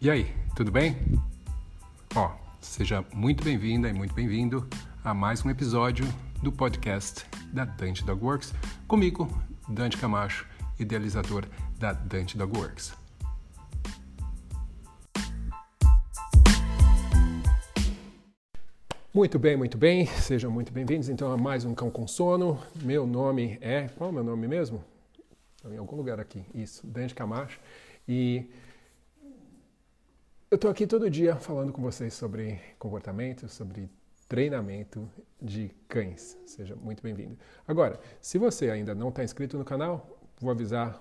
E aí, tudo bem? Ó, seja muito bem-vinda e muito bem-vindo a mais um episódio do podcast da Dante Dog Works, comigo, Dante Camacho, idealizador da Dante Dog Works. Muito bem, muito bem, sejam muito bem-vindos então a mais um Cão com Sono. Meu nome é. Qual é o meu nome mesmo? Em algum lugar aqui, isso, Dante Camacho. E eu estou aqui todo dia falando com vocês sobre comportamento, sobre treinamento de cães. Seja muito bem-vindo. Agora, se você ainda não está inscrito no canal, vou avisar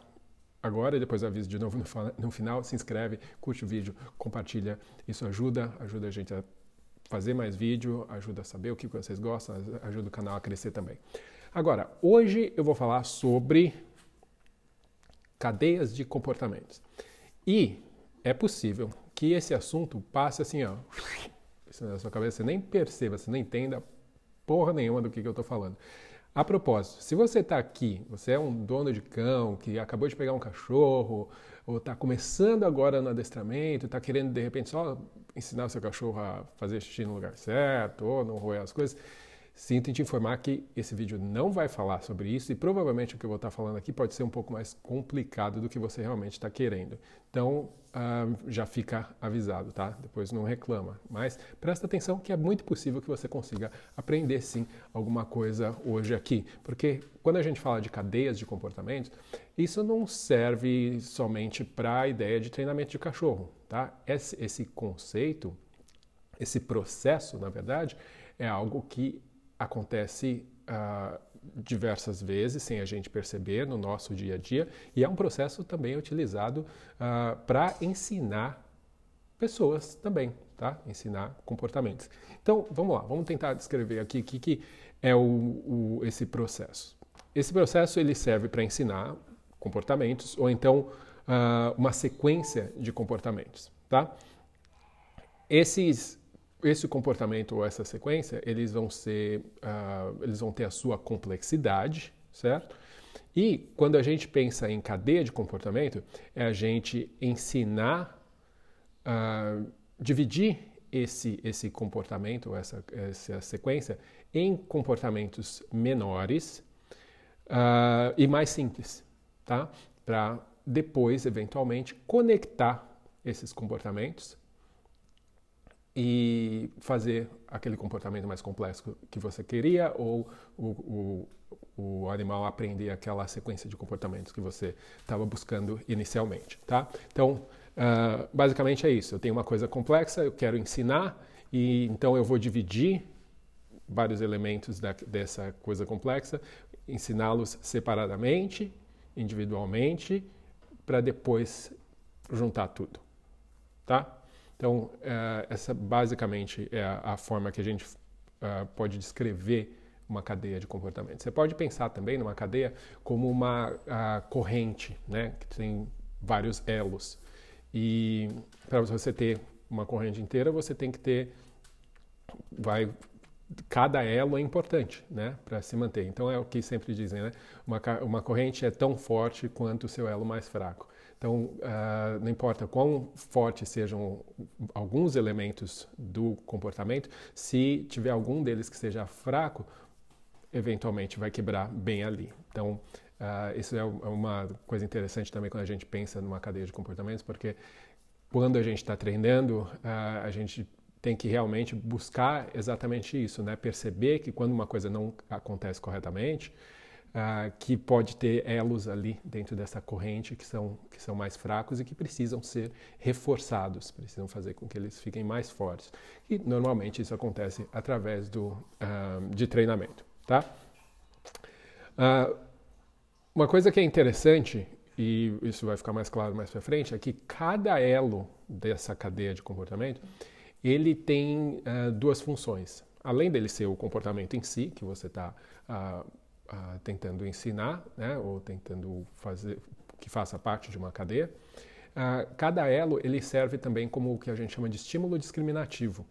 agora e depois aviso de novo no, final. Se inscreve, curte o vídeo, compartilha. Isso ajuda, ajuda a gente a fazer mais vídeo, ajuda a saber o que vocês gostam, ajuda o canal a crescer também. Agora, hoje eu vou falar sobre cadeias de comportamentos. E é possível que esse assunto passe assim, ó, na sua cabeça, você nem perceba, você nem entenda porra nenhuma do que, que eu estou falando. A propósito, se você está aqui, você é um dono de cão que acabou de pegar um cachorro, ou está começando agora no adestramento, está querendo de repente só ensinar o seu cachorro a fazer xixi no lugar certo, ou não roer as coisas, Sinto em te informar que esse vídeo não vai falar sobre isso e provavelmente o que eu vou estar falando aqui pode ser um pouco mais complicado do que você realmente está querendo. Então, uh, já fica avisado, tá? Depois não reclama. Mas presta atenção que é muito possível que você consiga aprender sim alguma coisa hoje aqui. Porque quando a gente fala de cadeias de comportamentos, isso não serve somente para a ideia de treinamento de cachorro, tá? Esse, esse conceito, esse processo, na verdade, é algo que acontece uh, diversas vezes sem a gente perceber no nosso dia a dia e é um processo também utilizado uh, para ensinar pessoas também, tá? Ensinar comportamentos. Então, vamos lá, vamos tentar descrever aqui o que, que é o, o, esse processo. Esse processo ele serve para ensinar comportamentos ou então uh, uma sequência de comportamentos, tá? Esses esse comportamento ou essa sequência, eles vão ser, uh, eles vão ter a sua complexidade, certo? E quando a gente pensa em cadeia de comportamento, é a gente ensinar, uh, dividir esse, esse comportamento, essa, essa sequência, em comportamentos menores uh, e mais simples, tá? Para depois, eventualmente, conectar esses comportamentos e fazer aquele comportamento mais complexo que você queria ou o, o, o animal aprender aquela sequência de comportamentos que você estava buscando inicialmente, tá? Então, uh, basicamente é isso. Eu tenho uma coisa complexa, eu quero ensinar e então eu vou dividir vários elementos da, dessa coisa complexa, ensiná-los separadamente, individualmente, para depois juntar tudo, tá? Então, uh, essa basicamente é a, a, forma que a gente uh, pode descrever uma cadeia de comportamento. Você pode pensar também numa cadeia como uma corrente, né, que tem vários elos. E para você ter uma corrente inteira, você tem que ter vai cada elo é importante, né, para se manter. Então é o que sempre dizem, né? Uma, uma corrente é tão forte quanto o seu elo mais fraco. Então, uh, não importa quão fortes sejam alguns elementos do comportamento, se tiver algum deles que seja fraco, eventualmente vai quebrar bem ali. Então, uh, isso é, é uma coisa interessante também quando a gente pensa numa cadeia de comportamentos, porque quando a gente está treinando, uh, a gente tem que realmente buscar exatamente isso, né? Perceber que quando uma coisa não acontece corretamente, uh, que pode ter elos ali dentro dessa corrente que são, que são mais fracos e que precisam ser reforçados, precisam fazer com que eles fiquem mais fortes. E normalmente isso acontece através do, uh, de treinamento. Tá? Uh, uma coisa que é interessante, e isso vai ficar mais claro mais para frente, é que cada elo dessa cadeia de comportamento ele tem duas funções. Além dele ser o comportamento em si, que você está uh, tentando ensinar, né, ou tentando fazer que faça parte de uma cadeia. Uh, cada elo ele serve também como o que a gente chama de estímulo discriminativo.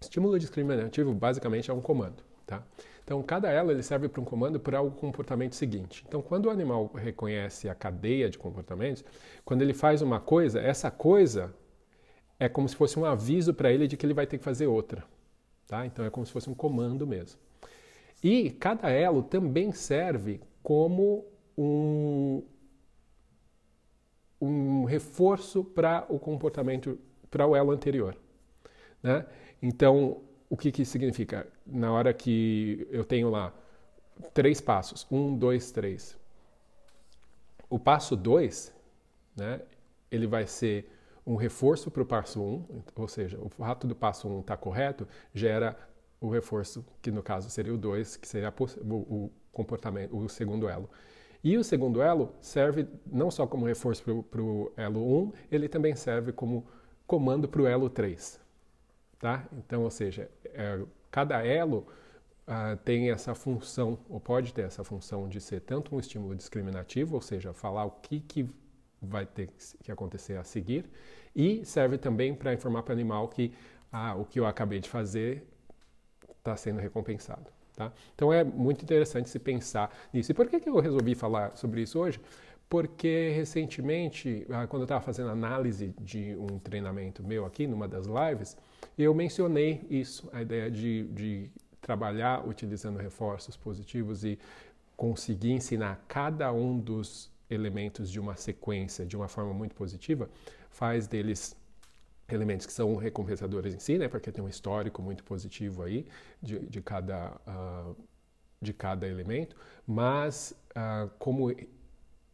Estímulo discriminativo basicamente é um comando, tá? Então cada elo ele serve para um comando para o comportamento seguinte. Então quando o animal reconhece a cadeia de comportamentos, quando ele faz uma coisa, essa coisa é como se fosse um aviso para ele de que ele vai ter que fazer outra. Tá? Então é como se fosse um comando mesmo. E cada elo também serve como um, um reforço para o comportamento, para o elo anterior. Né? Então, o que, que significa? Na hora que eu tenho lá três passos, um, dois, três. O passo dois, né, ele vai ser um reforço para o passo um, ou seja, o fato do passo um estar tá correto gera o reforço, que no caso seria o dois, que seria o, o comportamento, o segundo elo. E o segundo elo serve não só como reforço para o elo 1, ele também serve como comando para o elo 3. Tá? Então, ou seja, é, cada elo uh, tem essa função, ou pode ter essa função de ser tanto um estímulo discriminativo, ou seja, falar o que, que vai ter que acontecer a seguir, e serve também para informar para o animal que ah, o que eu acabei de fazer está sendo recompensado. Tá? Então é muito interessante se pensar nisso. E por que, que eu resolvi falar sobre isso hoje? Porque recentemente, ah, quando eu estava fazendo análise de um treinamento meu aqui, numa das lives, eu mencionei isso, a ideia de, de trabalhar utilizando reforços positivos e conseguir ensinar cada um dos elementos de uma sequência de uma forma muito positiva, faz deles elementos que são recompensadores em si, né, porque tem um histórico muito positivo aí de, de cada, uh, de cada elemento, mas uh, como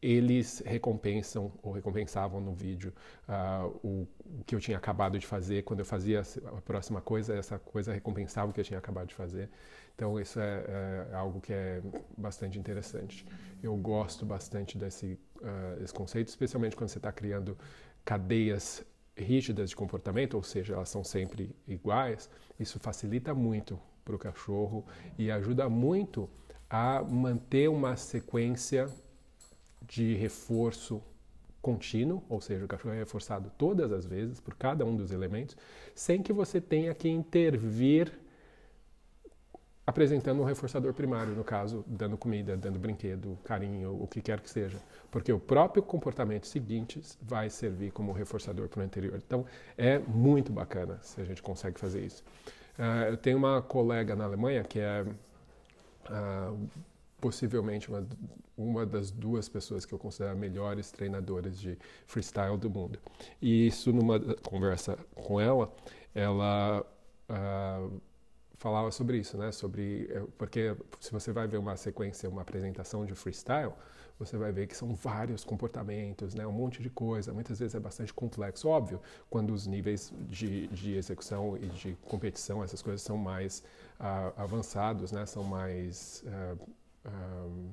eles recompensam ou recompensavam no vídeo uh, o, o, que eu tinha acabado de fazer. Quando eu fazia a próxima coisa, essa coisa recompensava o que eu tinha acabado de fazer. Então, isso é, é algo que é bastante interessante. Eu gosto bastante desse, desse conceito, especialmente quando você está criando cadeias rígidas de comportamento, ou seja, elas são sempre iguais. Isso facilita muito para o cachorro e ajuda muito a manter uma sequência de reforço contínuo, ou seja, o cachorro é reforçado todas as vezes por cada um dos elementos, sem que você tenha que intervir apresentando um reforçador primário, no caso, dando comida, dando brinquedo, carinho, o que quer que seja. Porque o próprio comportamento seguinte vai servir como reforçador para o anterior. Então, é muito bacana se a gente consegue fazer isso. Uh, eu tenho uma colega na Alemanha que é uh, possivelmente uma, uma das duas pessoas que eu considero melhores treinadores de freestyle do mundo. E isso, numa conversa com ela, ela uh, falava sobre isso, né? Sobre eh, porque se você vai ver uma sequência, uma apresentação de freestyle, você vai ver que são vários comportamentos, né? Um monte de coisa. Muitas vezes é bastante complexo, óbvio, quando os níveis de, de execução e de competição, essas coisas são mais uh, avançados, né? São mais uh, um,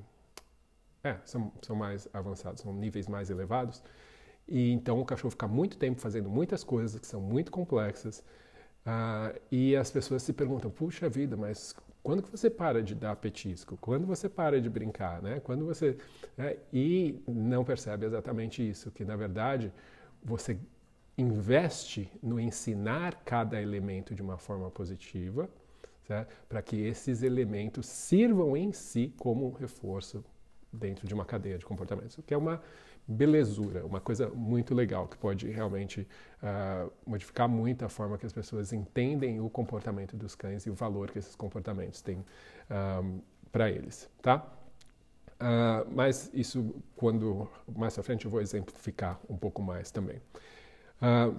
é, são, são mais avançados, são níveis mais elevados. E então o cachorro fica muito tempo fazendo muitas coisas que são muito complexas. Uh, e as pessoas se perguntam: puxa vida, mas quando que você para de dar petisco? Quando você para de brincar, né? Quando você né? e não percebe exatamente isso, que na verdade você investe no ensinar cada elemento de uma forma positiva para que esses elementos sirvam em si como um reforço dentro de uma cadeia de comportamentos, que é uma belezura, uma coisa muito legal que pode realmente uh, modificar muito a forma que as pessoas entendem o comportamento dos cães e o valor que esses comportamentos têm um, ah, para eles, tá? Uh, mas isso, quando mais à frente, eu vou exemplificar um pouco mais também. Uh,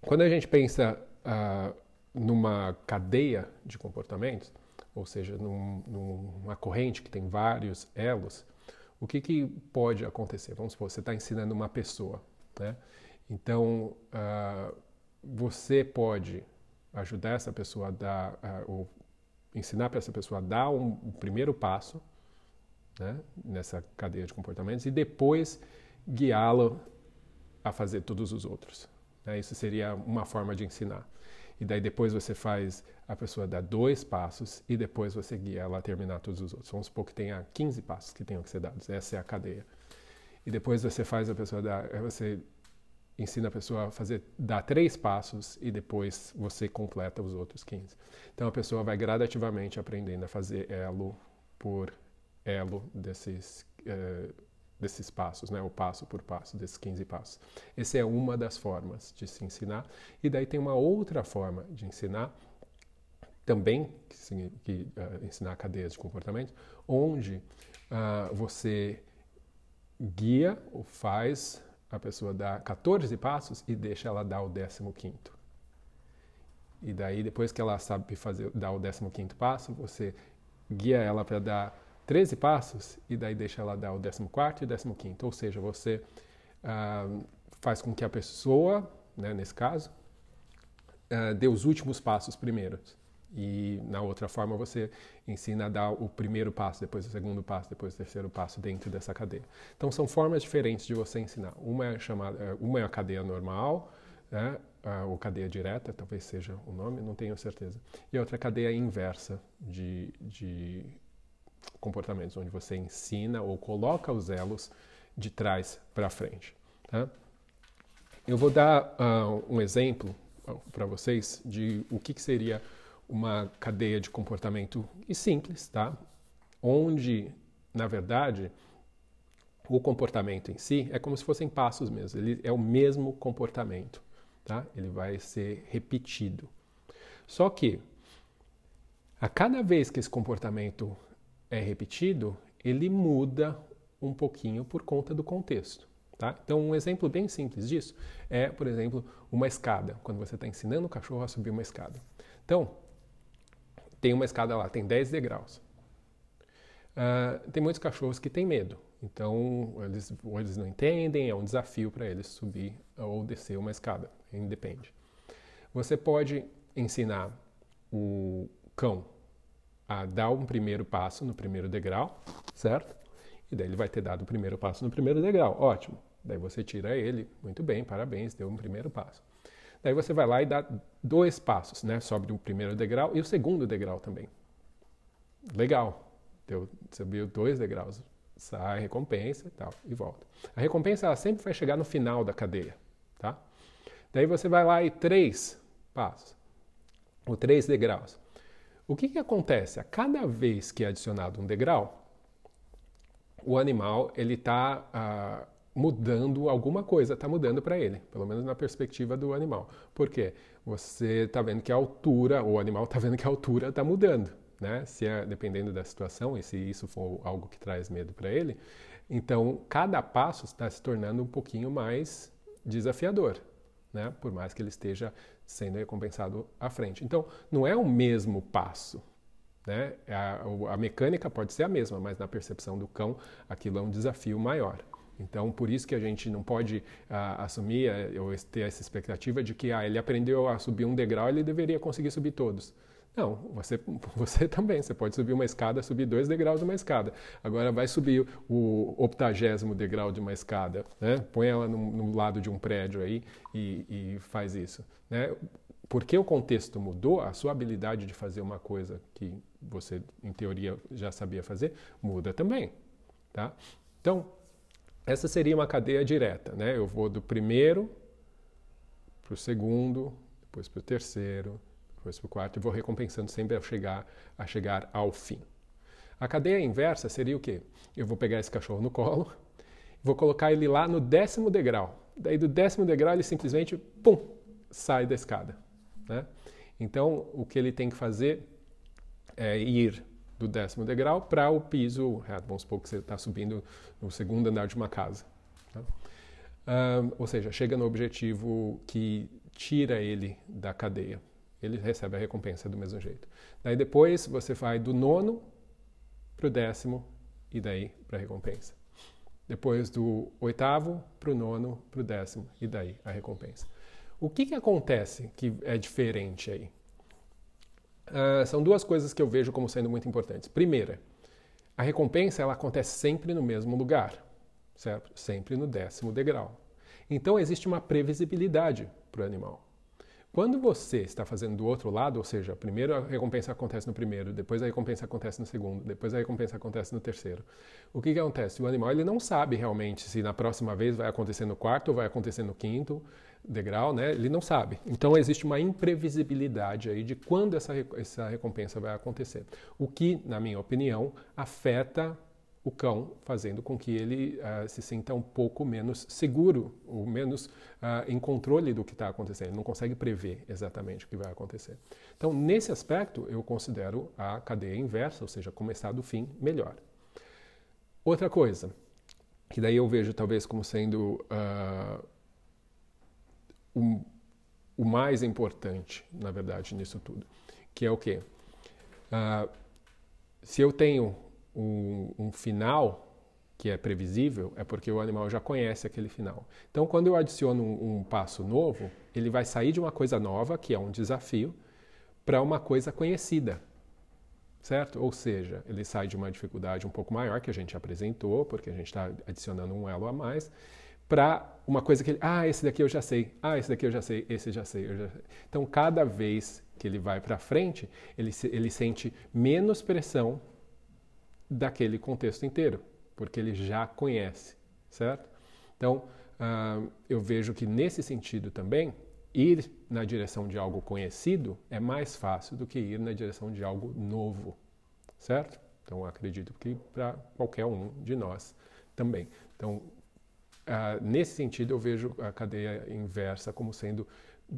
quando a gente pensa numa cadeia de comportamentos, ou seja, num, numa corrente que tem vários elos, o que, que pode acontecer? Vamos supor, você está ensinando uma pessoa, né? Então, uh, você pode ajudar essa pessoa a dar, uh, ou ensinar para essa pessoa a dar um, um primeiro passo né, nessa cadeia de comportamentos e depois guiá-lo a fazer todos os outros. Né? Isso seria uma forma de ensinar e daí depois você faz a pessoa dar dois passos e depois você guia ela a terminar todos os outros. Vamos supor que tenha 15 passos que tenham que ser dados. Essa é a cadeia. E depois você faz a pessoa dar, você ensina a pessoa a fazer dar três passos e depois você completa os outros 15. Então a pessoa vai gradativamente aprendendo a fazer elo por elo desses uh, desses passos, né? o passo por passo, desses 15 passos. Essa é uma das formas de se ensinar. E daí tem uma outra forma de ensinar, também, que, que uh, ensinar cadeias de comportamento, onde uh, você guia ou faz a pessoa dar 14 passos e deixa ela dar o 15 E daí, depois que ela sabe fazer, dar o 15 passo, você guia ela para dar 13 passos e daí deixa ela dar o 14 e o 15. Ou seja, você uh, faz com que a pessoa, né, nesse caso, uh, dê os últimos passos primeiros. E na outra forma você ensina a dar o primeiro passo, depois o segundo passo, depois o terceiro passo dentro dessa cadeia. Então são formas diferentes de você ensinar. Uma é chamada, eh, uma é a cadeia normal, né? ou cadeia direta, talvez seja o nome, não tenho certeza. E a outra é a cadeia inversa de, de comportamentos, onde você ensina ou coloca os elos de trás para frente. Tá? Eu vou dar uh, um exemplo para vocês de o que, que, seria uma cadeia de comportamento e simples, tá? Onde, na verdade, o comportamento em si é como se fossem passos mesmo. Ele é o mesmo comportamento, tá? Ele vai ser repetido. Só que a cada vez que esse comportamento é repetido, ele muda um pouquinho por conta do contexto. Tá? Então, um exemplo bem simples disso é, por exemplo, uma escada, quando você está ensinando o cachorro a subir uma escada. Então, tem uma escada lá, tem 10 degraus. Uh, tem muitos cachorros que têm medo, então eles, ou eles não entendem, é um desafio para eles subir ou descer uma escada, independe. Você pode ensinar o cão a dar um primeiro passo no primeiro degrau, certo? E daí ele vai ter dado o primeiro passo no primeiro degrau, ótimo. Daí você tira ele, muito bem, parabéns, deu um primeiro passo. Daí você vai lá e dá dois passos, né? Sobe o primeiro degrau e o segundo degrau também. Legal, deu, subiu dois degraus, sai recompensa e tal, e volta. A recompensa ela sempre vai chegar no final da cadeia, tá? Daí você vai lá e três passos, ou três degraus. O que, que acontece? A cada vez que é adicionado um degrau, o animal ele está ah, mudando alguma coisa, está mudando para ele, pelo menos na perspectiva do animal. Por quê? Você está vendo que a altura, o animal está vendo que a altura está mudando, né? Se é dependendo da situação e se isso for algo que traz medo para ele, então cada passo está se tornando um pouquinho mais desafiador, né? Por mais que ele esteja sendo recompensado à frente. Então, não é o mesmo passo. Né? A, a mecânica pode ser a mesma, mas na percepção do cão, aquilo é um desafio maior. Então, por isso que a gente não pode uh, assumir uh, ou ter essa expectativa de que ah, ele aprendeu a subir um degrau, ele deveria conseguir subir todos. Não, você, você também. Você pode subir uma escada, subir dois degraus de uma escada. Agora vai subir o octagésimo degrau de uma escada, né? Põe ela no, no lado de um prédio aí e, e faz isso, né? Porque o contexto mudou, a sua habilidade de fazer uma coisa que você, em teoria, já sabia fazer, muda também, tá? Então, essa seria uma cadeia direta, né? Eu vou do primeiro para o segundo, depois para o terceiro, depois para o quarto e vou recompensando sempre a chegar, a chegar ao fim. A cadeia inversa seria o quê? Eu vou pegar esse cachorro no colo, vou colocar ele lá no décimo degrau. Daí do décimo degrau ele simplesmente, pum, sai da escada. Né? Então o que ele tem que fazer é ir do décimo degrau para o piso reto. Vamos supor que você está subindo no segundo andar de uma casa. Tá? Um, ou seja, chega no objetivo que tira ele da cadeia ele recebe a recompensa do mesmo jeito. Daí depois você vai do nono para o décimo e daí para a recompensa. Depois do oitavo para o nono, para o décimo e daí a recompensa. O que, que acontece que é diferente aí? Uh, são duas coisas que eu vejo como sendo muito importantes. Primeira, a recompensa ela acontece sempre no mesmo lugar, certo? Sempre no décimo degrau. Então existe uma previsibilidade para o animal. Quando você está fazendo do outro lado, ou seja, primeiro a recompensa acontece no primeiro, depois a recompensa acontece no segundo, depois a recompensa acontece no terceiro. O que, que acontece? O animal ele não sabe realmente se na próxima vez vai acontecer no quarto ou vai acontecer no quinto degrau, né? Ele não sabe. Então existe uma imprevisibilidade aí de quando essa, essa recompensa vai acontecer. O que, na minha opinião, afeta o cão, fazendo com que ele uh, se sinta um pouco menos seguro, ou menos uh, em controle do que está acontecendo. Ele não consegue prever exatamente o que vai acontecer. Então, nesse aspecto, eu considero a cadeia inversa, ou seja, começar do fim, melhor. Outra coisa, que daí eu vejo talvez como sendo uh, o, o, mais importante, na verdade, nisso tudo, que é o quê? se eu tenho um, um final que é previsível, é porque o animal já conhece aquele final. Então, quando eu adiciono um, um, passo novo, ele vai sair de uma coisa nova, que é um desafio, para uma coisa conhecida, certo? Ou seja, ele sai de uma dificuldade um pouco maior que a gente apresentou, porque a gente está adicionando um elo a mais, para uma coisa que ele, ah, esse daqui eu já sei, ah, esse daqui eu já sei, esse já sei, já sei. Então, cada vez que ele vai para frente, ele, ele sente menos pressão daquele contexto inteiro, porque ele já conhece, certo? Então, uh, eu vejo que nesse sentido também, ir na direção de algo conhecido é mais fácil do que ir na direção de algo novo, certo? Então, acredito que para qualquer um de nós também. Então, uh, nesse sentido, eu vejo a cadeia inversa como sendo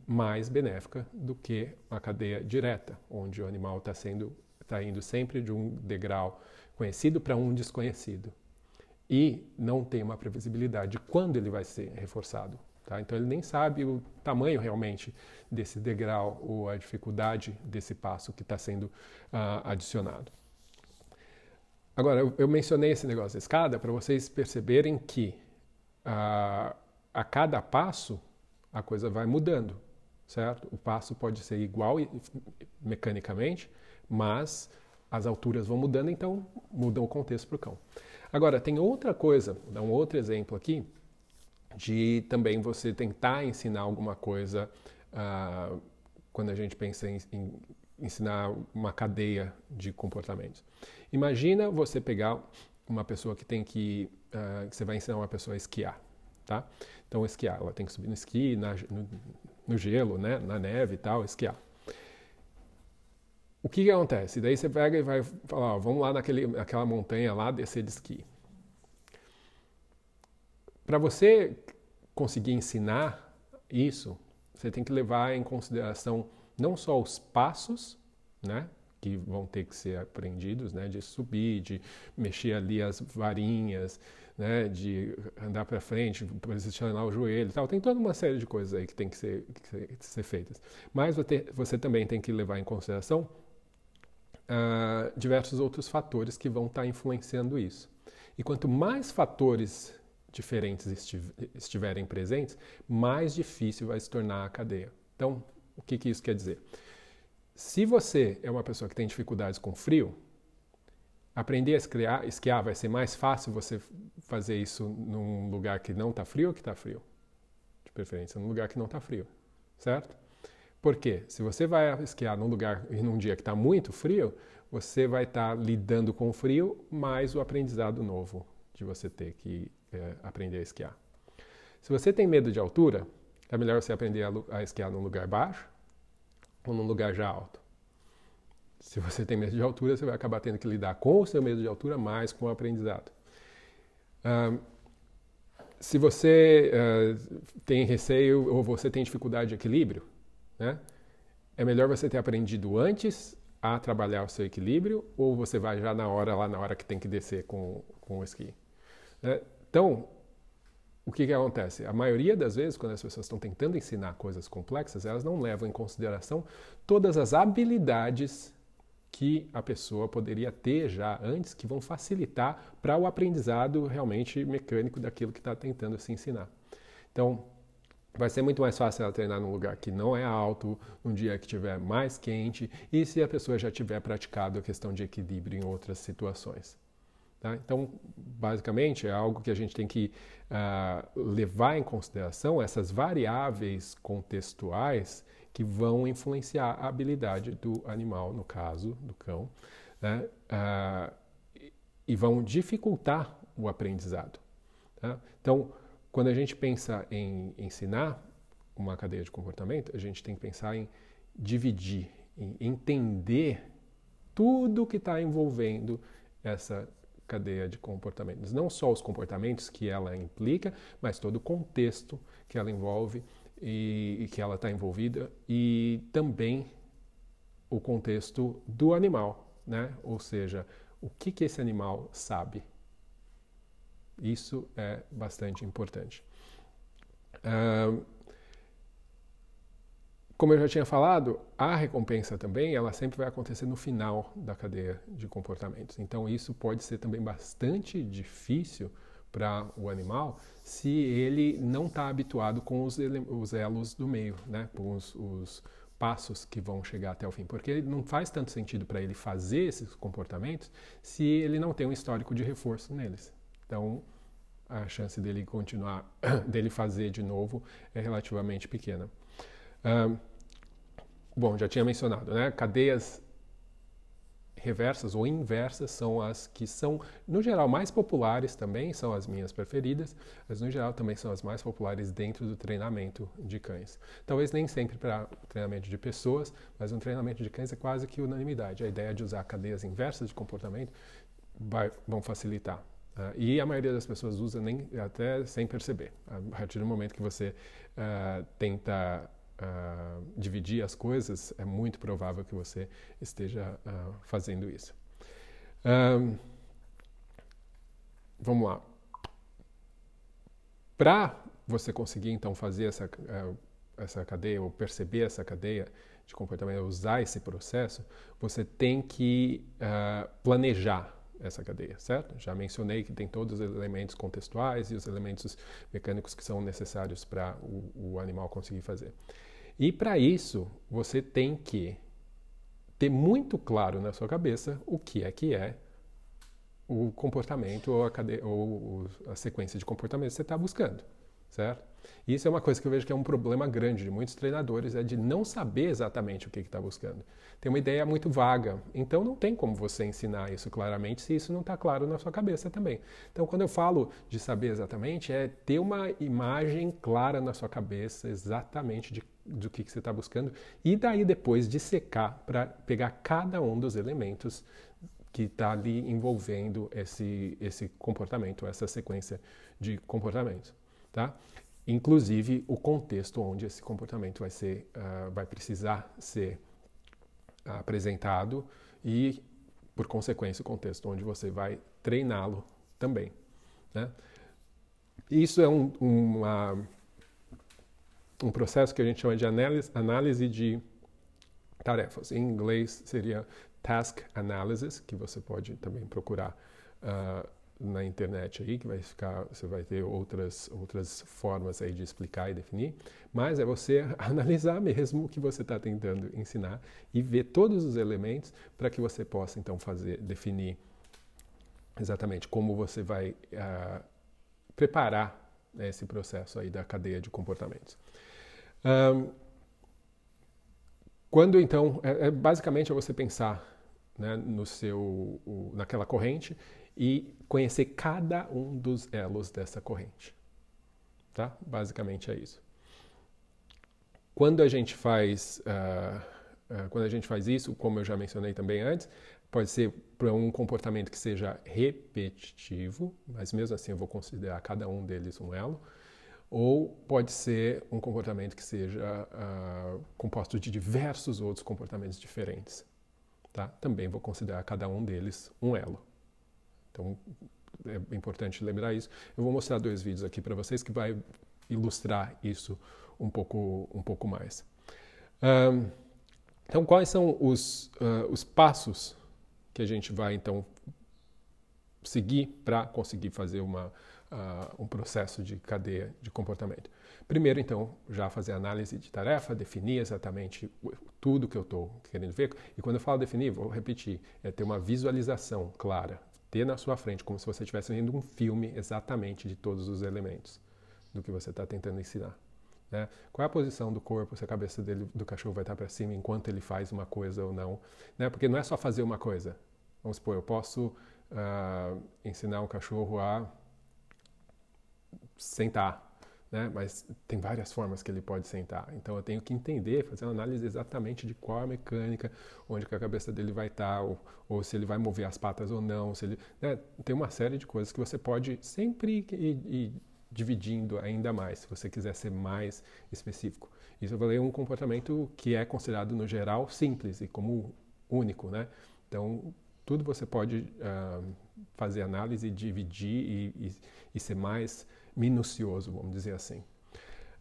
mais benéfica do que a cadeia direta, onde o animal está sendo está indo sempre de um degrau conhecido para um desconhecido. E não tem uma previsibilidade de quando ele vai ser reforçado. Tá? Então ele nem sabe o tamanho realmente desse degrau ou a dificuldade desse passo que está sendo uh, adicionado. Agora, eu, eu, mencionei esse negócio da escada para vocês perceberem que uh, a cada passo a coisa vai mudando, certo? O passo pode ser igual mecanicamente, mas as alturas vão mudando, então muda o contexto para o cão. Agora, tem outra coisa, dá um outro exemplo aqui, de também você tentar ensinar alguma coisa uh, quando a gente pensa em, em, ensinar uma cadeia de comportamentos. Imagina você pegar uma pessoa que tem que, uh, que você vai ensinar uma pessoa a esquiar, tá? Então, esquiar, ela tem que subir no esqui, na, no, no gelo, né, na neve e tal, esquiar. O que, que acontece? Daí você pega e vai falar, ó, vamos lá naquele, naquela montanha lá descer de esqui. Para você conseguir ensinar isso, você tem que levar em consideração não só os passos, né, que vão ter que ser aprendidos, né, de subir, de mexer ali as varinhas, né, de andar para frente, posicionar o joelho, tal. Tem toda uma série de coisas aí que tem que ser, que ser, feitas. Mas você, você também tem que levar em consideração uh, diversos outros fatores que vão estar tá influenciando isso. E quanto mais fatores diferentes estiverem presentes, mais difícil vai se tornar a cadeia. Então, o que, que isso quer dizer? Se você é uma pessoa que tem dificuldades com frio, aprender a esquiar, esquiar vai ser mais fácil você fazer isso num lugar que não está frio ou que está frio? De preferência, num lugar que não está frio, certo? Porque se você vai esquiar num lugar e num dia que está muito frio, você vai estar tá lidando com o frio mais o aprendizado novo de você ter que é, aprender a esquiar. Se você tem medo de altura, é melhor você aprender a, a esquiar num lugar baixo ou num lugar já alto. Se você tem medo de altura, você vai acabar tendo que lidar com o seu medo de altura mais com o aprendizado. se você uh, tem receio ou você tem dificuldade de equilíbrio, né? É melhor você ter aprendido antes a trabalhar o seu equilíbrio ou você vai já na hora, lá na hora que tem que descer com, com o esqui? Né? Então, o que, que acontece? A maioria das vezes, quando as pessoas estão tentando ensinar coisas complexas, elas não levam em consideração todas as habilidades que a pessoa poderia ter já antes, que vão facilitar para o aprendizado realmente mecânico daquilo que está tentando se ensinar. Então, Vai ser muito mais fácil ela treinar num lugar que não é alto, num dia que tiver mais quente e se a pessoa já tiver praticado a questão de equilíbrio em outras situações. Tá? Então, basicamente, é algo que a gente tem que uh, levar em consideração essas variáveis contextuais que vão influenciar a habilidade do animal, no caso do cão, né? uh, e vão dificultar o aprendizado. Tá? Então, quando a gente pensa em ensinar uma cadeia de comportamento, a gente tem que pensar em dividir, em entender tudo que está envolvendo essa cadeia de comportamentos. Não só os comportamentos que ela implica, mas todo o contexto que ela envolve e, e que ela está envolvida e também o contexto do animal, né? Ou seja, o que, que esse animal sabe. Isso é bastante importante. Como eu já tinha falado, a recompensa também, ela sempre vai acontecer no final da cadeia de comportamentos. Então isso pode ser também bastante difícil para o animal se ele não está habituado com os, os, elos do meio, né? com os, os, passos que vão chegar até o fim. Porque não faz tanto sentido para ele fazer esses comportamentos se ele não tem um histórico de reforço neles. Então a chance dele continuar, dele fazer de novo é relativamente pequena. Um, bom, já tinha mencionado, né? Cadeias reversas ou inversas são as que são, no geral, mais populares também, são as minhas preferidas, mas no geral também são as mais populares dentro do treinamento de cães. Talvez nem sempre para treinamento de pessoas, mas no treinamento de cães é quase que unanimidade. A ideia de usar cadeias inversas de comportamento vai, vão facilitar. Uh, e a maioria das pessoas usa nem até sem perceber. A partir do momento que você uh, tenta uh, dividir as coisas, é muito provável que você esteja fazendo isso. Um, vamos lá. Para você conseguir então fazer essa, essa cadeia ou perceber essa cadeia de comportamento, usar esse processo, você tem que planejar essa cadeia, certo? Já mencionei que tem todos os elementos contextuais e os elementos mecânicos que são necessários para o, o animal conseguir fazer. E para isso, você tem que ter muito claro na sua cabeça o que é que é o comportamento ou a, cadeia, ou a sequência de comportamentos que você está buscando, certo? Isso é uma coisa que eu vejo que é um problema grande de muitos treinadores, é de não saber exatamente o que está buscando. Tem uma ideia muito vaga, então não tem como você ensinar isso claramente se isso não está claro na sua cabeça também. Então, quando eu falo de saber exatamente, é ter uma imagem clara na sua cabeça exatamente de do que, que você está buscando e daí depois dissecar para pegar cada um dos elementos que está ali envolvendo esse, esse comportamento, essa sequência de comportamentos, tá? Inclusive o contexto onde esse comportamento vai ser, uh, vai precisar ser apresentado e, por consequência, o contexto onde você vai treiná-lo também, né? Isso é um, uma um processo que a gente chama de análise, análise de tarefas. Em inglês seria task analysis, que você pode também procurar uh, na internet aí, que vai ficar, você vai ter outras outras formas aí de explicar e definir, mas é você analisar mesmo o que você está tentando ensinar e ver todos os elementos para que você possa então fazer, definir exatamente como você vai uh, preparar esse processo aí da cadeia de comportamentos. Um, quando então, é, é, basicamente é você pensar né, no seu, o, naquela corrente e conhecer cada um dos elos dessa corrente. Tá? Basicamente é isso. Quando a gente faz, uh, uh, quando a gente faz isso, como eu já mencionei também antes, pode ser para um comportamento que seja repetitivo, mas mesmo assim eu vou considerar cada um deles um elo ou pode ser um comportamento que seja uh, composto de diversos outros comportamentos diferentes. Tá? Também vou considerar cada um deles um elo. Então é importante lembrar isso. Eu vou mostrar dois vídeos aqui para vocês que vai ilustrar isso um pouco, um pouco mais. Um, então, quais são os, uh, os passos que a gente vai então seguir para conseguir fazer uma, uh, um processo de cadeia de comportamento. Primeiro, então, já fazer análise de tarefa, definir exatamente tudo que eu estou querendo ver. E quando eu falo definir, vou repetir, é ter uma visualização clara, ter na sua frente, como se você estivesse vendo um filme exatamente de todos os elementos do que você está tentando ensinar. Né? Qual é a posição do corpo, se a cabeça dele, do cachorro vai estar para cima enquanto ele faz uma coisa ou não. Né? Porque não é só fazer uma coisa. Vamos supor, eu posso uh, ensinar um cachorro a sentar, né? mas tem várias formas que ele pode sentar. Então eu tenho que entender, fazer uma análise exatamente de qual a mecânica, onde que a cabeça dele vai estar, ou, ou se ele vai mover as patas ou não. Se ele, né? Tem uma série de coisas que você pode sempre ir, ir dividindo ainda mais, se você quiser ser mais específico. Isso eu falei um comportamento que é considerado no geral simples e como único, né? Então tudo você pode uh, fazer análise, dividir e, e, e ser mais minucioso, vamos dizer assim.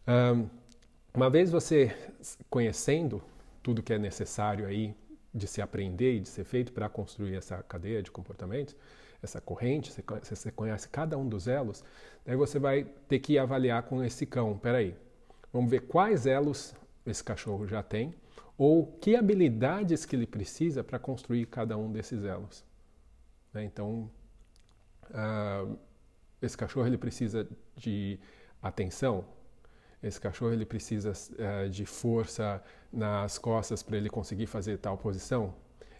Um, uma vez você conhecendo tudo que é necessário aí de se aprender e de ser feito para construir essa cadeia de comportamentos, essa corrente, você conhece, cada um dos elos, daí você vai ter que avaliar com esse cão. Peraí, vamos ver quais elos esse cachorro já tem ou que habilidades que ele precisa para construir cada um desses elos. Né? Então, uh, esse cachorro ele precisa de atenção, esse cachorro ele precisa uh, de força nas costas para ele conseguir fazer tal posição.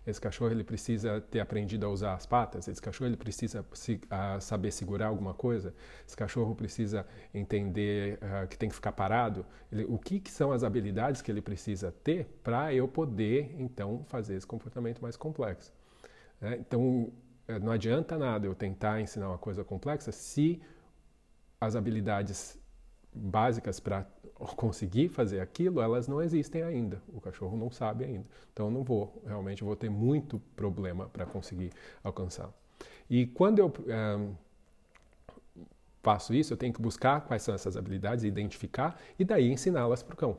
Esse cachorro ele precisa ter aprendido a usar as patas. Esse cachorro ele precisa se, uh, saber segurar alguma coisa. Esse cachorro precisa entender uh, que tem que ficar parado. Ele, o que, que, são as habilidades que ele precisa ter para eu poder então fazer esse comportamento mais complexo? Né? Então é, não adianta nada eu tentar ensinar uma coisa complexa se as habilidades básicas para conseguir fazer aquilo, elas não existem ainda. O cachorro não sabe ainda. Então não vou, realmente vou ter muito problema para conseguir alcançar. E quando eu é, faço isso, eu tenho que buscar quais são essas habilidades, identificar e daí ensiná-las para o cão.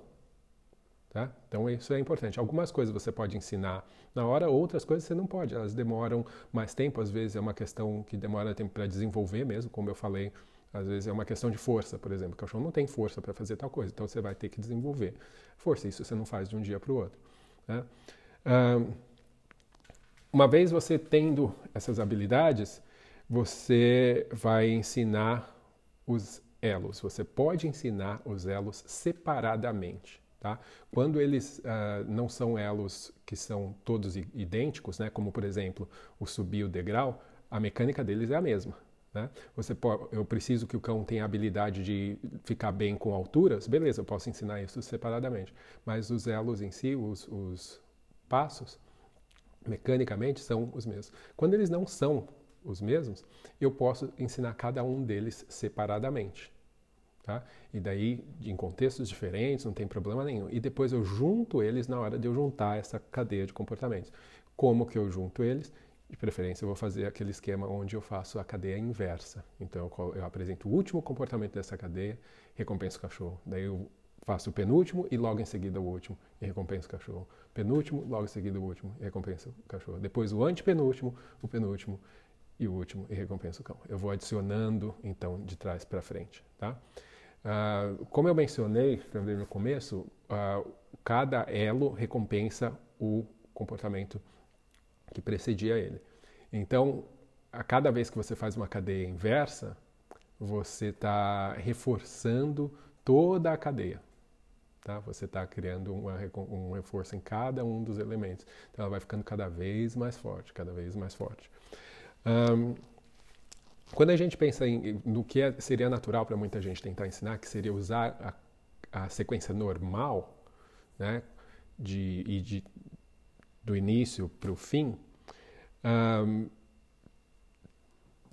Tá? Então isso é importante. Algumas coisas você pode ensinar na hora, outras coisas você não pode. Elas demoram mais tempo, às vezes é uma questão que demora tempo para desenvolver mesmo, como eu falei. Às vezes é uma questão de força, por exemplo. O cachorro não tem força para fazer tal coisa, então você vai ter que desenvolver força. Isso você não faz de um dia para o outro. Né? uma vez você tendo essas habilidades, você vai ensinar os elos. Você pode ensinar os elos separadamente. Tá? Quando eles uh, não são elos que são todos idênticos, né, como por exemplo o subir o degrau, a mecânica deles é a mesma. Né? Você pode, eu preciso que o cão tenha habilidade de ficar bem com alturas, beleza, eu posso ensinar isso separadamente. Mas os elos em si, os, os passos, mecanicamente são os mesmos. Quando eles não são os mesmos, eu posso ensinar cada um deles separadamente. Tá? E daí, em contextos diferentes, não tem problema nenhum. E depois eu junto eles na hora de eu juntar essa cadeia de comportamentos. Como que eu junto eles? De preferência, eu vou fazer aquele esquema onde eu faço a cadeia inversa. Então, eu, apresento o último comportamento dessa cadeia, recompenso o cachorro. Daí eu faço o penúltimo e logo em seguida o último e recompenso o cachorro. Penúltimo, logo em seguida o último e recompenso o cachorro. Depois o antepenúltimo, o penúltimo e o último e recompenso o cão. Eu vou adicionando então de trás para frente, tá? Uh, como eu mencionei no começo, uh, cada elo recompensa o comportamento que precedia ele. Então, a cada vez que você faz uma cadeia inversa, você está reforçando toda a cadeia. Tá? Você está criando uma, um reforço em cada um dos elementos. Então, ela vai ficando cada vez mais forte, cada vez mais forte. Um, quando a gente pensa em, no que é, seria natural para muita gente tentar ensinar, que seria usar a, a sequência normal, né, de, e de, do início para o fim, um,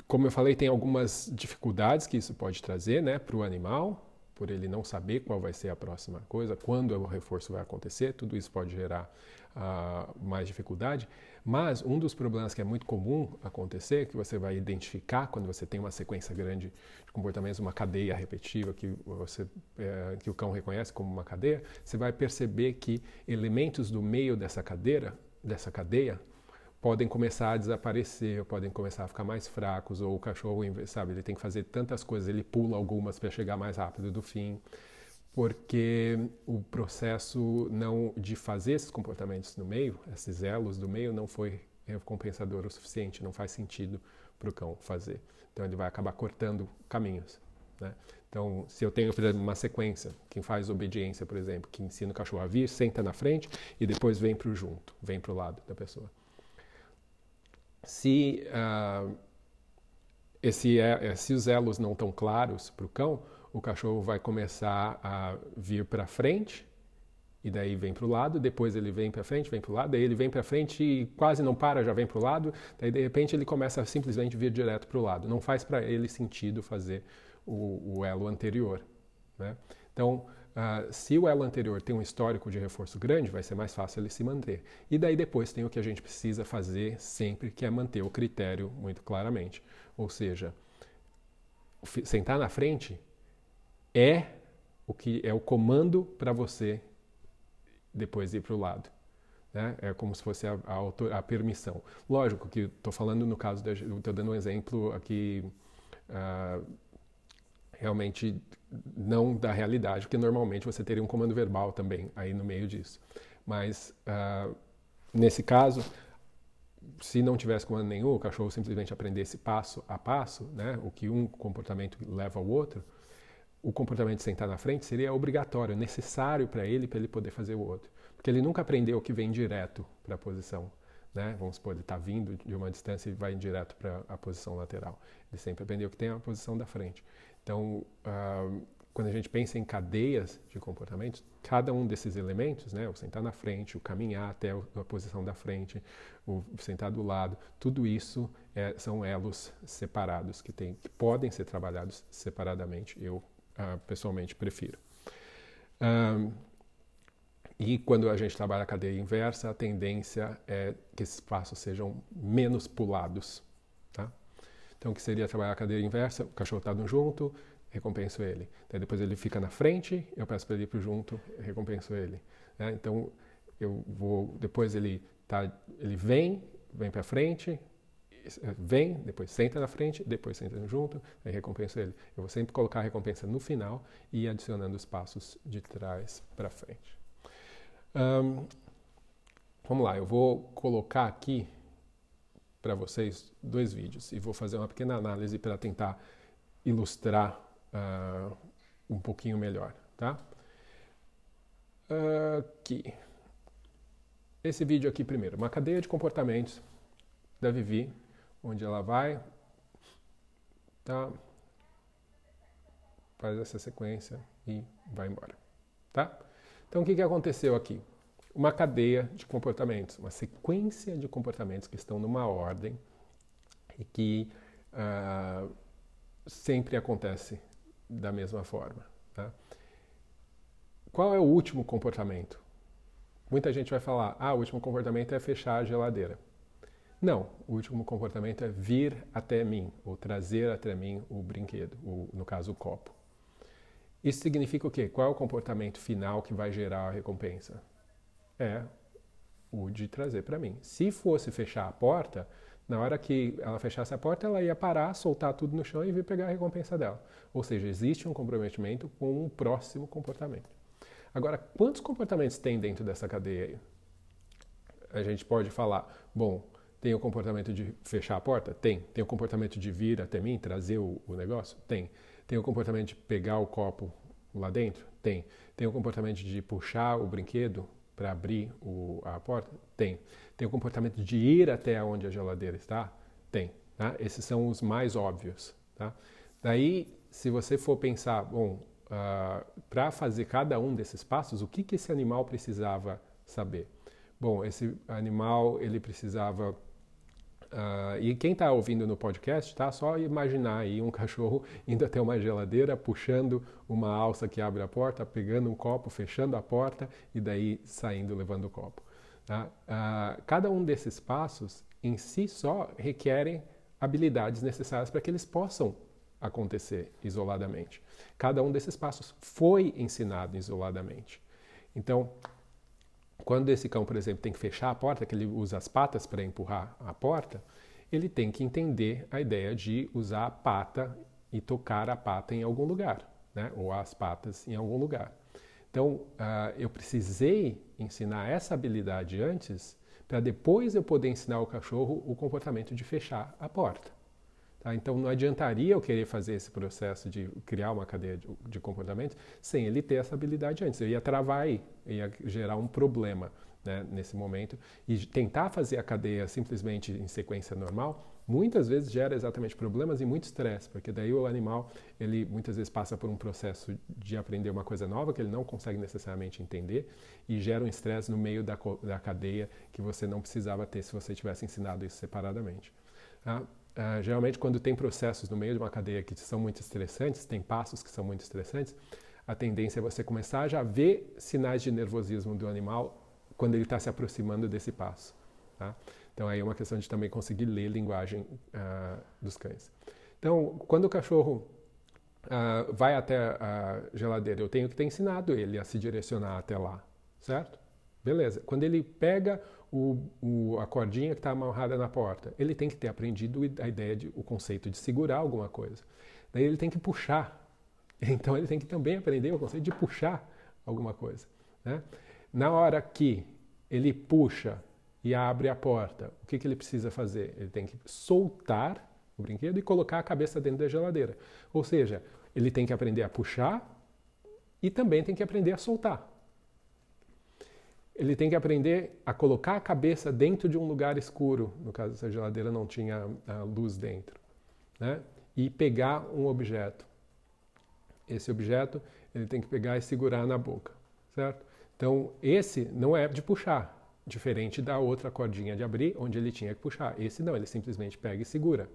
como eu falei, tem algumas dificuldades que isso pode trazer né, para o animal, por ele não saber qual vai ser a próxima coisa, quando o reforço vai acontecer, tudo isso pode gerar uh, mais dificuldade. Mas um dos problemas que é muito comum acontecer, que você vai identificar quando você tem uma sequência grande de comportamentos, uma cadeia repetitiva que, você, é, que o cão reconhece como uma cadeia, você vai perceber que elementos do meio dessa cadeira, dessa cadeia, podem começar a desaparecer, podem começar a ficar mais fracos, ou o cachorro, sabe, ele tem que fazer tantas coisas, ele pula algumas para chegar mais rápido do fim, porque o processo não de fazer esses comportamentos no meio, esses elos do meio, não foi recompensador o suficiente, não faz sentido para o cão fazer. Então ele vai acabar cortando caminhos. Né? Então, se eu tenho, uma sequência, quem faz obediência, por exemplo, que ensina o cachorro a vir, senta na frente e depois vem para o junto, vem para o lado da pessoa se, uh, esse, é, se os elos não estão claros para o cão, o cachorro vai começar a vir para frente e daí vem para o lado, depois ele vem para frente, vem para o lado, daí ele vem para frente e quase não para, já vem para o lado, daí de repente ele começa a simplesmente vir direto para o lado. Não faz para ele sentido fazer o, o elo anterior. Né? Então, uh, se o elo anterior tem um histórico de reforço grande, vai ser mais fácil ele se manter. E daí depois tem o que a gente precisa fazer sempre, que é manter o critério muito claramente. Ou seja, sentar na frente é o que é o comando para você depois ir para o lado. Né? É como se fosse a, a, a permissão. Lógico que estou falando no caso, estou dando um exemplo aqui uh, realmente não da realidade, porque normalmente você teria um comando verbal também aí no meio disso. Mas uh, nesse caso, se não tivesse comando nenhum, o cachorro simplesmente aprendesse passo a passo, né? o que um comportamento leva ao outro, o comportamento de sentar na frente seria obrigatório, necessário para ele, para ele poder fazer o outro. Porque ele nunca aprendeu que vem direto para a posição. Né? Vamos supor, ele está vindo de uma distância e vai direto para a posição lateral. Ele sempre aprendeu que tem a posição da frente. Então, uh, quando a gente pensa em cadeias de comportamentos, cada um desses elementos, né, o sentar na frente, o caminhar até a posição da frente, o sentar do lado, tudo isso é, são elos separados que, tem, que podem ser trabalhados separadamente. Eu uh, pessoalmente prefiro. Um, e quando a gente trabalha a cadeia inversa, a tendência é que esses passos sejam menos pulados. Tá? Então, o que seria trabalhar a cadeia inversa? O cachorro está junto, recompenso ele. Daí depois ele fica na frente, eu peço para ele ir para junto, recompenso ele. Né? Então, eu vou, depois ele, tá, ele vem, vem para frente, vem, depois senta na frente, depois senta junto, aí recompensa ele. Eu vou sempre colocar a recompensa no final e adicionando os passos de trás para frente. Um, vamos lá, eu vou colocar aqui para vocês dois vídeos e vou fazer uma pequena análise para tentar ilustrar uh, um pouquinho melhor, tá? Aqui. Esse vídeo aqui primeiro, uma cadeia de comportamentos da Vivi onde ela vai, tá? Faz essa sequência e vai embora, tá? Então, o que, que aconteceu aqui? Uma cadeia de comportamentos, uma sequência de comportamentos que estão numa ordem e que uh, sempre acontece da mesma forma. Tá? Qual é o último comportamento? Muita gente vai falar, ah, o último comportamento é fechar a geladeira. Não, o último comportamento é vir até mim, ou trazer até mim o brinquedo, o, no caso o copo. Isso significa o quê? Qual é o comportamento final que vai gerar a recompensa? É o de trazer para mim. Se fosse fechar a porta, na hora que ela fechasse a porta, ela ia parar, soltar tudo no chão e vir pegar a recompensa dela. Ou seja, existe um comprometimento com um próximo comportamento. Agora, quantos comportamentos tem dentro dessa cadeia aí? A gente pode falar, bom, tem o comportamento de fechar a porta? Tem. Tem o comportamento de vir até mim, trazer o, o negócio? Tem. Tem o comportamento de pegar o copo lá dentro? Tem. Tem o comportamento de puxar o brinquedo para abrir o, a porta? Tem. Tem o comportamento de ir até onde a geladeira está? Tem. Tá? Esses são os mais óbvios. Tá? Daí, se você for pensar, bom, uh, ah, para fazer cada um desses passos, o que, que esse animal precisava saber? Bom, esse animal ele precisava Uh, e quem está ouvindo no podcast, tá? Só imaginar aí um cachorro indo até uma geladeira, puxando uma alça que abre a porta, pegando um copo, fechando a porta e daí saindo levando o copo. Tá? Uh, cada um desses passos em si só requerem habilidades necessárias para que eles possam acontecer isoladamente. Cada um desses passos foi ensinado isoladamente. Então, quando esse cão, por exemplo, tem que fechar a porta, que ele usa as patas para empurrar a porta, ele tem que entender a ideia de usar a pata e tocar a pata em algum lugar, né? ou as patas em algum lugar. Então, uh, eu precisei ensinar essa habilidade antes para depois eu poder ensinar o cachorro o comportamento de fechar a porta. Tá? Então, não adiantaria eu querer fazer esse processo de criar uma cadeia de, de comportamentos sem ele ter essa habilidade antes. Eu ia travar aí, ia gerar um problema né, nesse momento. E tentar fazer a cadeia simplesmente em sequência normal muitas vezes gera exatamente problemas e muito estresse, porque daí o animal, ele muitas vezes passa por um processo de aprender uma coisa nova que ele não consegue necessariamente entender e gera um estresse no meio da, da cadeia que você não precisava ter se você tivesse ensinado isso separadamente. Tá? Uh, geralmente, quando tem processos no meio de uma cadeia que são muito estressantes, tem passos que são muito estressantes, a tendência é você começar a já ver sinais de nervosismo do animal quando ele está se aproximando desse passo. Tá? Então, aí é uma questão de também conseguir ler linguagem uh, dos cães. Então, quando o cachorro uh, vai até a geladeira, eu tenho que ter ensinado ele a se direcionar até lá, certo? Beleza. Quando ele pega o, o, a cordinha que está amarrada na porta. Ele tem que ter aprendido a ideia, de, o conceito de segurar alguma coisa. Daí ele tem que puxar. Então ele tem que também aprender o conceito de puxar alguma coisa. Né? Na hora que ele puxa e abre a porta, o que, que ele precisa fazer? Ele tem que soltar o brinquedo e colocar a cabeça dentro da geladeira. Ou seja, ele tem que aprender a puxar e também tem que aprender a soltar ele tem que aprender a colocar a cabeça dentro de um lugar escuro, no caso essa geladeira não tinha luz dentro, né? e pegar um objeto. Esse objeto ele tem que pegar e segurar na boca, certo? Então esse não é de puxar, diferente da outra cordinha de abrir, onde ele tinha que puxar. Esse não, ele simplesmente pega e segura.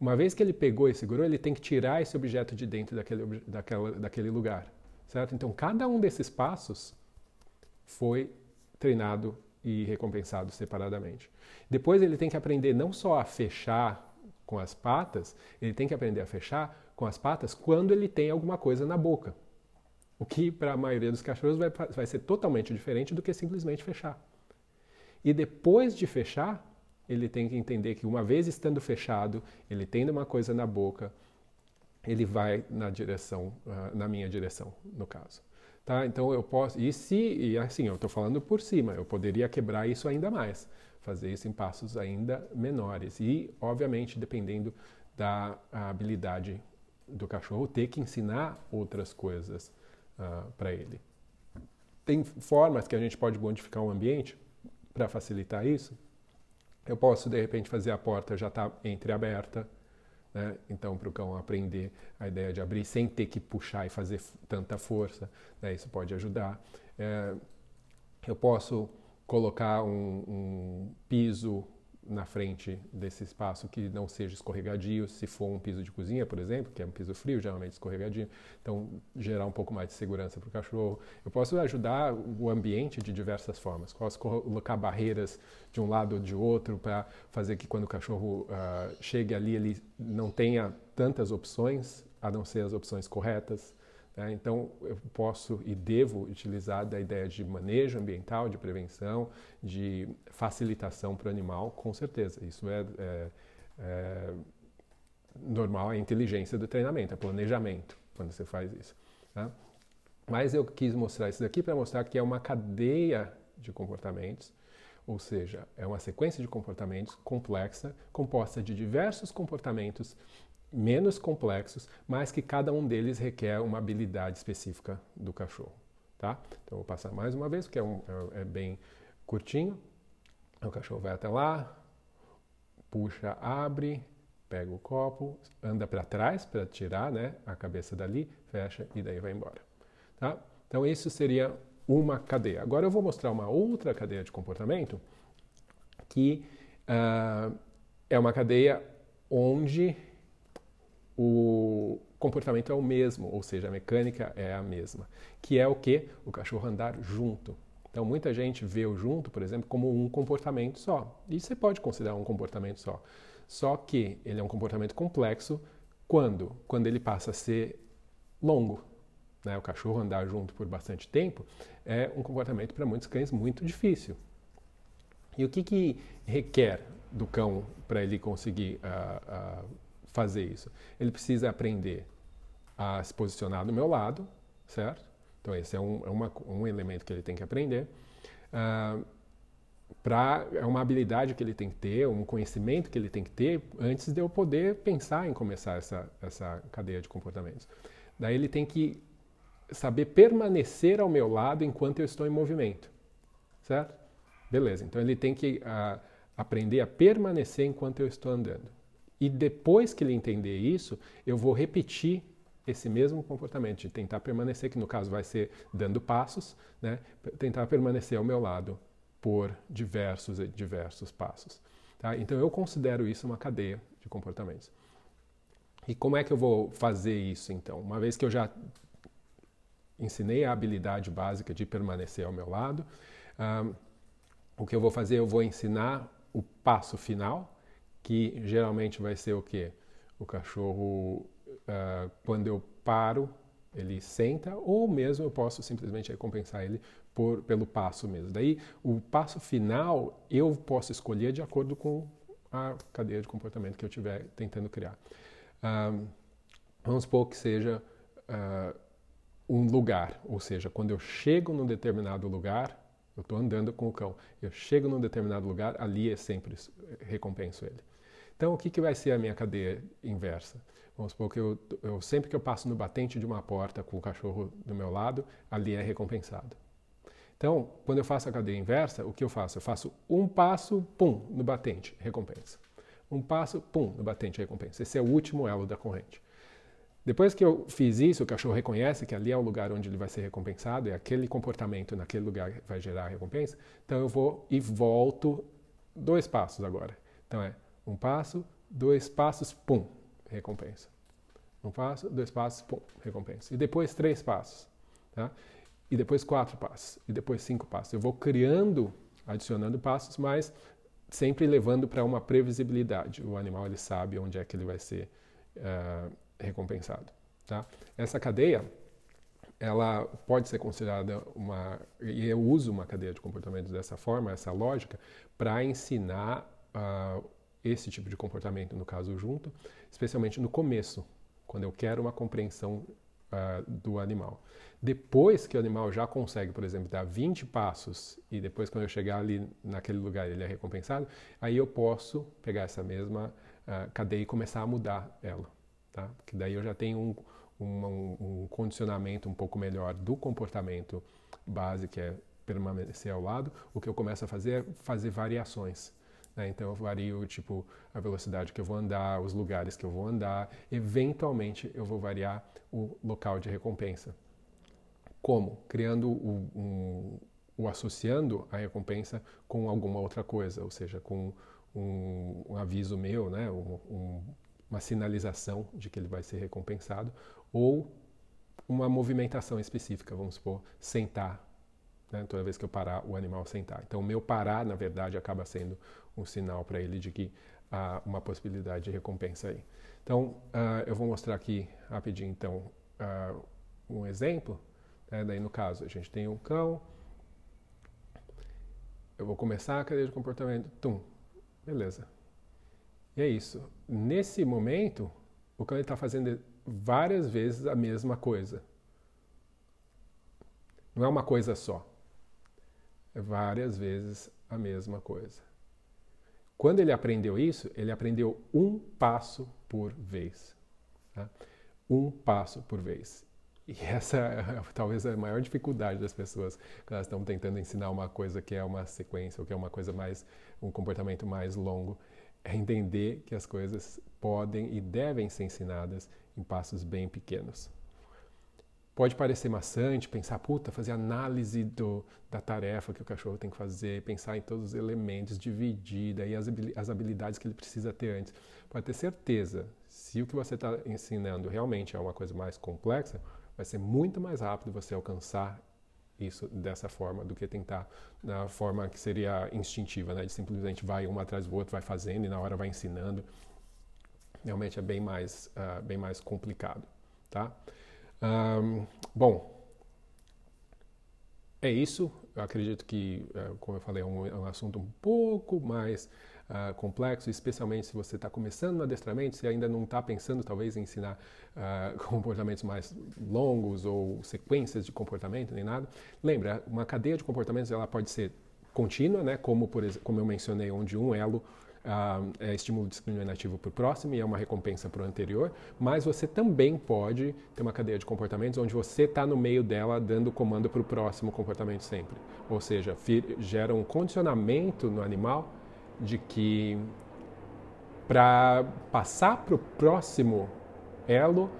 Uma vez que ele pegou e segurou, ele tem que tirar esse objeto de dentro daquele, daquela, daquele lugar, certo? Então cada um desses passos foi treinado e recompensado separadamente. Depois ele tem que aprender não só a fechar com as patas, ele tem que aprender a fechar com as patas quando ele tem alguma coisa na boca. O que para a maioria dos cachorros vai, vai ser totalmente diferente do que simplesmente fechar. E depois de fechar, ele tem que entender que uma vez estando fechado, ele tendo uma coisa na boca, ele vai na direção, uh, na minha direção, no caso. Tá? Então eu posso. E se. E assim, eu estou falando por cima, eu poderia quebrar isso ainda mais, fazer isso em passos ainda menores. E, obviamente, dependendo da habilidade do cachorro, ter que ensinar outras coisas uh, ah, para ele. Tem formas que a gente pode modificar o ambiente para facilitar isso. Eu posso, de repente, fazer a porta já estar tá entreaberta né? Então, para o cão aprender a ideia de abrir sem ter que puxar e fazer tanta força, né? isso pode ajudar. É, eu posso colocar um, um piso na frente desse espaço que não seja escorregadio, se for um piso de cozinha, por exemplo, que é um piso frio, geralmente escorregadio, então gerar um pouco mais de segurança para o cachorro. Eu posso ajudar o ambiente de diversas formas. Posso colocar barreiras de um lado ou de outro para fazer que quando o cachorro uh, chegue ali ele não tenha tantas opções, a não ser as opções corretas. Né? Então, eu posso e devo utilizar da ideia de manejo ambiental, de prevenção, de facilitação para o animal, com certeza. Isso é, é, é normal, é inteligência do treinamento, é planejamento quando você faz isso. Tá? Mas eu quis mostrar isso daqui para mostrar que é uma cadeia de comportamentos, ou seja, é uma sequência de comportamentos complexa, composta de diversos comportamentos menos complexos, mas que cada um deles requer uma habilidade específica do cachorro. Tá? Então vou passar mais uma vez, porque é, um, é, é bem curtinho. O cachorro vai até lá, puxa, abre, pega o copo, anda para trás para tirar né, a cabeça dali, fecha e daí vai embora. Tá? Então isso seria uma cadeia. Agora eu vou mostrar uma outra cadeia de comportamento que uh, é uma cadeia onde o comportamento é o mesmo, ou seja, a mecânica é a mesma, que é o que? O cachorro andar junto. Então, muita gente vê o junto, por exemplo, como um comportamento só. E você pode considerar um comportamento só. Só que ele é um comportamento complexo quando? Quando ele passa a ser longo. Né? O cachorro andar junto por bastante tempo é um comportamento para muitos cães muito difícil. E o que, que requer do cão para ele conseguir uh, uh, fazer isso? Ele precisa aprender a se posicionar do meu lado, certo? Então, esse é um, é uma, um elemento que ele tem que aprender. Uh, pra, é uma habilidade que ele tem que ter, um conhecimento que ele tem que ter antes de eu poder pensar em começar essa, essa cadeia de comportamentos. Daí ele tem que saber permanecer ao meu lado enquanto eu estou em movimento, certo? Beleza, então ele tem que uh, aprender a permanecer enquanto eu estou andando. E depois que ele entender isso, eu vou repetir esse mesmo comportamento de tentar permanecer, que no caso vai ser dando passos, né? tentar permanecer ao meu lado por diversos e diversos passos. Tá? Então eu considero isso uma cadeia de comportamentos. E como é que eu vou fazer isso então? Uma vez que eu já ensinei a habilidade básica de permanecer ao meu lado, um, o que eu vou fazer? Eu vou ensinar o passo final, que geralmente vai ser o quê? O cachorro, uh, quando eu paro, ele senta, ou mesmo eu posso simplesmente recompensar ele por, pelo passo mesmo. Daí, o passo final eu posso escolher de acordo com a cadeia de comportamento que eu estiver tentando criar. Um, vamos supor que seja uh, um lugar, ou seja, quando eu chego num determinado lugar, eu estou andando com o cão, eu chego num determinado lugar, ali é sempre recompenso ele. Então, o que, que vai ser a minha cadeia inversa? Vamos supor que eu, eu, sempre que eu passo no batente de uma porta com o cachorro do meu lado, ali é recompensado. Então, quando eu faço a cadeia inversa, o que eu faço? Eu faço um passo, pum, no batente, recompensa. Um passo, pum, no batente, recompensa. Esse é o último elo da corrente. Depois que eu fiz isso, o cachorro reconhece que ali é o lugar onde ele vai ser recompensado, e aquele comportamento naquele lugar vai gerar a recompensa. Então eu vou e volto dois passos agora. Então é um passo, dois passos, pum, recompensa. Um passo, dois passos, pum, recompensa. E depois três passos. Tá? E depois quatro passos. E depois cinco passos. Eu vou criando, adicionando passos, mas sempre levando para uma previsibilidade. O animal ele sabe onde é que ele vai ser. Uh, recompensado. Tá? Essa cadeia, ela pode ser considerada uma, e eu uso uma cadeia de comportamentos dessa forma, essa lógica, para ensinar uh, esse tipo de comportamento, no caso junto, especialmente no começo, quando eu quero uma compreensão uh, do animal. Depois que o animal já consegue, por exemplo, dar 20 passos e depois quando eu chegar ali naquele lugar ele é recompensado, aí eu posso pegar essa mesma uh, cadeia e começar a mudar ela tá? Que daí eu já tenho um, um, um condicionamento um pouco melhor do comportamento base, que é permanecer ao lado. O que eu começo a fazer é fazer variações. Né? Então eu vario tipo a velocidade que eu vou andar, os lugares que eu vou andar. Eventualmente eu vou variar o local de recompensa. Como? Criando o, um, o associando a recompensa com alguma outra coisa, ou seja, com um, um aviso meu, né? Um, uma sinalização de que ele vai ser recompensado, ou uma movimentação específica, vamos supor, sentar. Né? Toda vez que eu parar, o animal sentar. Então, o meu parar, na verdade, acaba sendo um sinal para ele de que há uma possibilidade de recompensa aí. Então, uh, eu vou mostrar aqui rapidinho, então, uh, um exemplo. Né? Daí, no caso, a gente tem um cão. Eu vou começar a cadeia de comportamento. Tum. Beleza. E é isso. Nesse momento, o cão está fazendo várias vezes a mesma coisa. Não é uma coisa só. Várias vezes a mesma coisa. Quando ele aprendeu isso, ele aprendeu um passo por vez. Tá? Um passo por vez. E essa é talvez a maior dificuldade das pessoas quando elas estão tentando ensinar uma coisa que é uma sequência ou que é uma coisa mais, um comportamento mais longo é entender que as coisas podem e devem ser ensinadas em passos bem pequenos. Pode parecer maçante pensar, puta, fazer análise do, da tarefa que o cachorro tem que fazer, pensar em todos os elementos, dividir, daí as, habilidades que ele precisa ter antes. Pode ter certeza, se o que você está ensinando realmente é uma coisa mais complexa, vai ser muito mais rápido você alcançar isso dessa forma do que tentar na forma que seria instintiva, né? De simplesmente vai um atrás do outro, vai fazendo e na hora vai ensinando. Realmente é bem mais, uh, bem mais complicado, tá? Um, bom, é isso. Eu acredito que, uh, como eu falei, é um, é um assunto um pouco mais uh, complexo, especialmente se você está começando no adestramento, se ainda não está pensando talvez em ensinar uh, comportamentos mais longos ou sequências de comportamento nem nada. Lembra, uma cadeia de comportamentos ela pode ser contínua, né, como, por, como eu mencionei, onde um elo Uh, é estímulo discriminativo para o próximo e é uma recompensa para o anterior, mas você também pode ter uma cadeia de comportamentos onde você está no meio dela dando comando para o próximo comportamento sempre. Ou seja, gera um condicionamento no animal de que para passar para o próximo elo,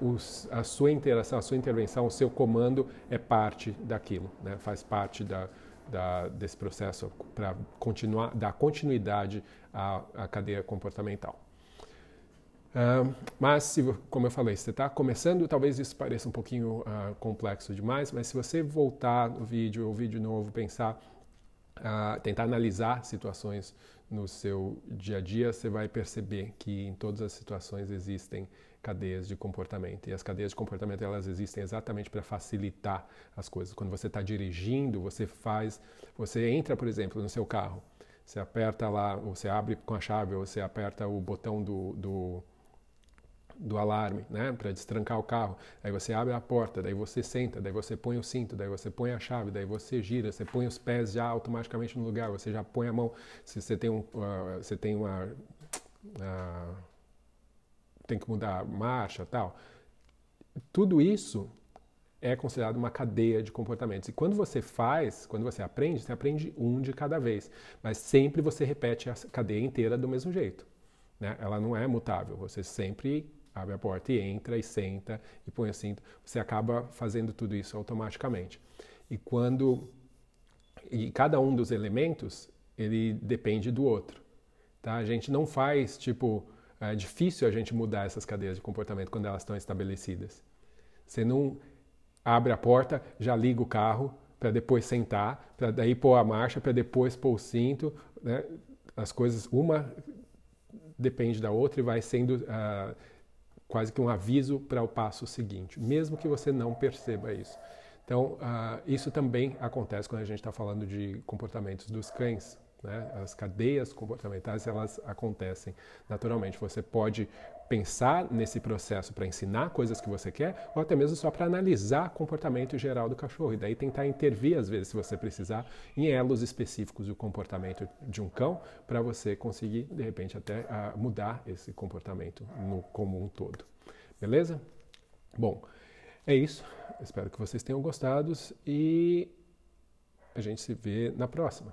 os, a sua interação, a sua intervenção, o seu comando é parte daquilo, né? faz parte da, da, desse processo para continuar, dar continuidade à, à cadeia comportamental. Uh, mas, se, como eu falei, você está começando, talvez isso pareça um pouquinho uh, complexo demais, mas se você voltar no vídeo, ouvir de novo, pensar, uh, tentar analisar situações no seu dia a dia, você vai perceber que em todas as situações existem cadeias de comportamento. E as cadeias de comportamento elas existem exatamente para facilitar as coisas. Quando você está dirigindo, você faz, você entra, por exemplo, no seu carro, você aperta lá, você abre com a chave, ou você aperta o botão do, do do alarme, né, para destrancar o carro. Aí você abre a porta, daí você senta, daí você põe o cinto, daí você põe a chave, daí você gira, você põe os pés já automaticamente no lugar, você já põe a mão. Se você tem um, uh, você tem uma uh, tem que mudar a marcha, tal. Tudo isso é considerado uma cadeia de comportamentos. E quando você faz, quando você aprende, você aprende um de cada vez, mas sempre você repete a cadeia inteira do mesmo jeito. Né? Ela não é mutável. Você sempre abre a porta e entra e senta e põe cinto. Você acaba fazendo tudo isso automaticamente. E quando e cada um dos elementos ele depende do outro, tá? A gente não faz tipo é difícil a gente mudar essas cadeias de comportamento quando elas estão estabelecidas. Você não abre a porta, já liga o carro para depois sentar, para daí pôr a marcha, para depois pôr o cinto, né? As coisas uma depende da outra e vai sendo uh, quase que um aviso para o passo seguinte, mesmo que você não perceba isso. Então, uh, isso também acontece quando a gente está falando de comportamentos dos cães. Né? As cadeias comportamentais elas acontecem naturalmente. Você pode pensar nesse processo para ensinar coisas que você quer, ou até mesmo só para analisar o comportamento geral do cachorro. E daí tentar intervir, às vezes, se você precisar, em elos específicos do comportamento de um cão, para você conseguir, de repente, até uh, mudar esse comportamento no como um todo. Beleza? Bom, é isso. Espero que vocês tenham gostado e a gente se vê na próxima.